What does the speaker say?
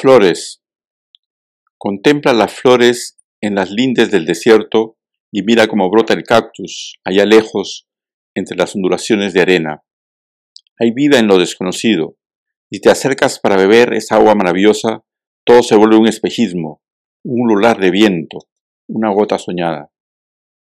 Flores. Contempla las flores en las lindes del desierto y mira cómo brota el cactus allá lejos entre las ondulaciones de arena. Hay vida en lo desconocido. Si te acercas para beber esa agua maravillosa, todo se vuelve un espejismo, un lular de viento, una gota soñada.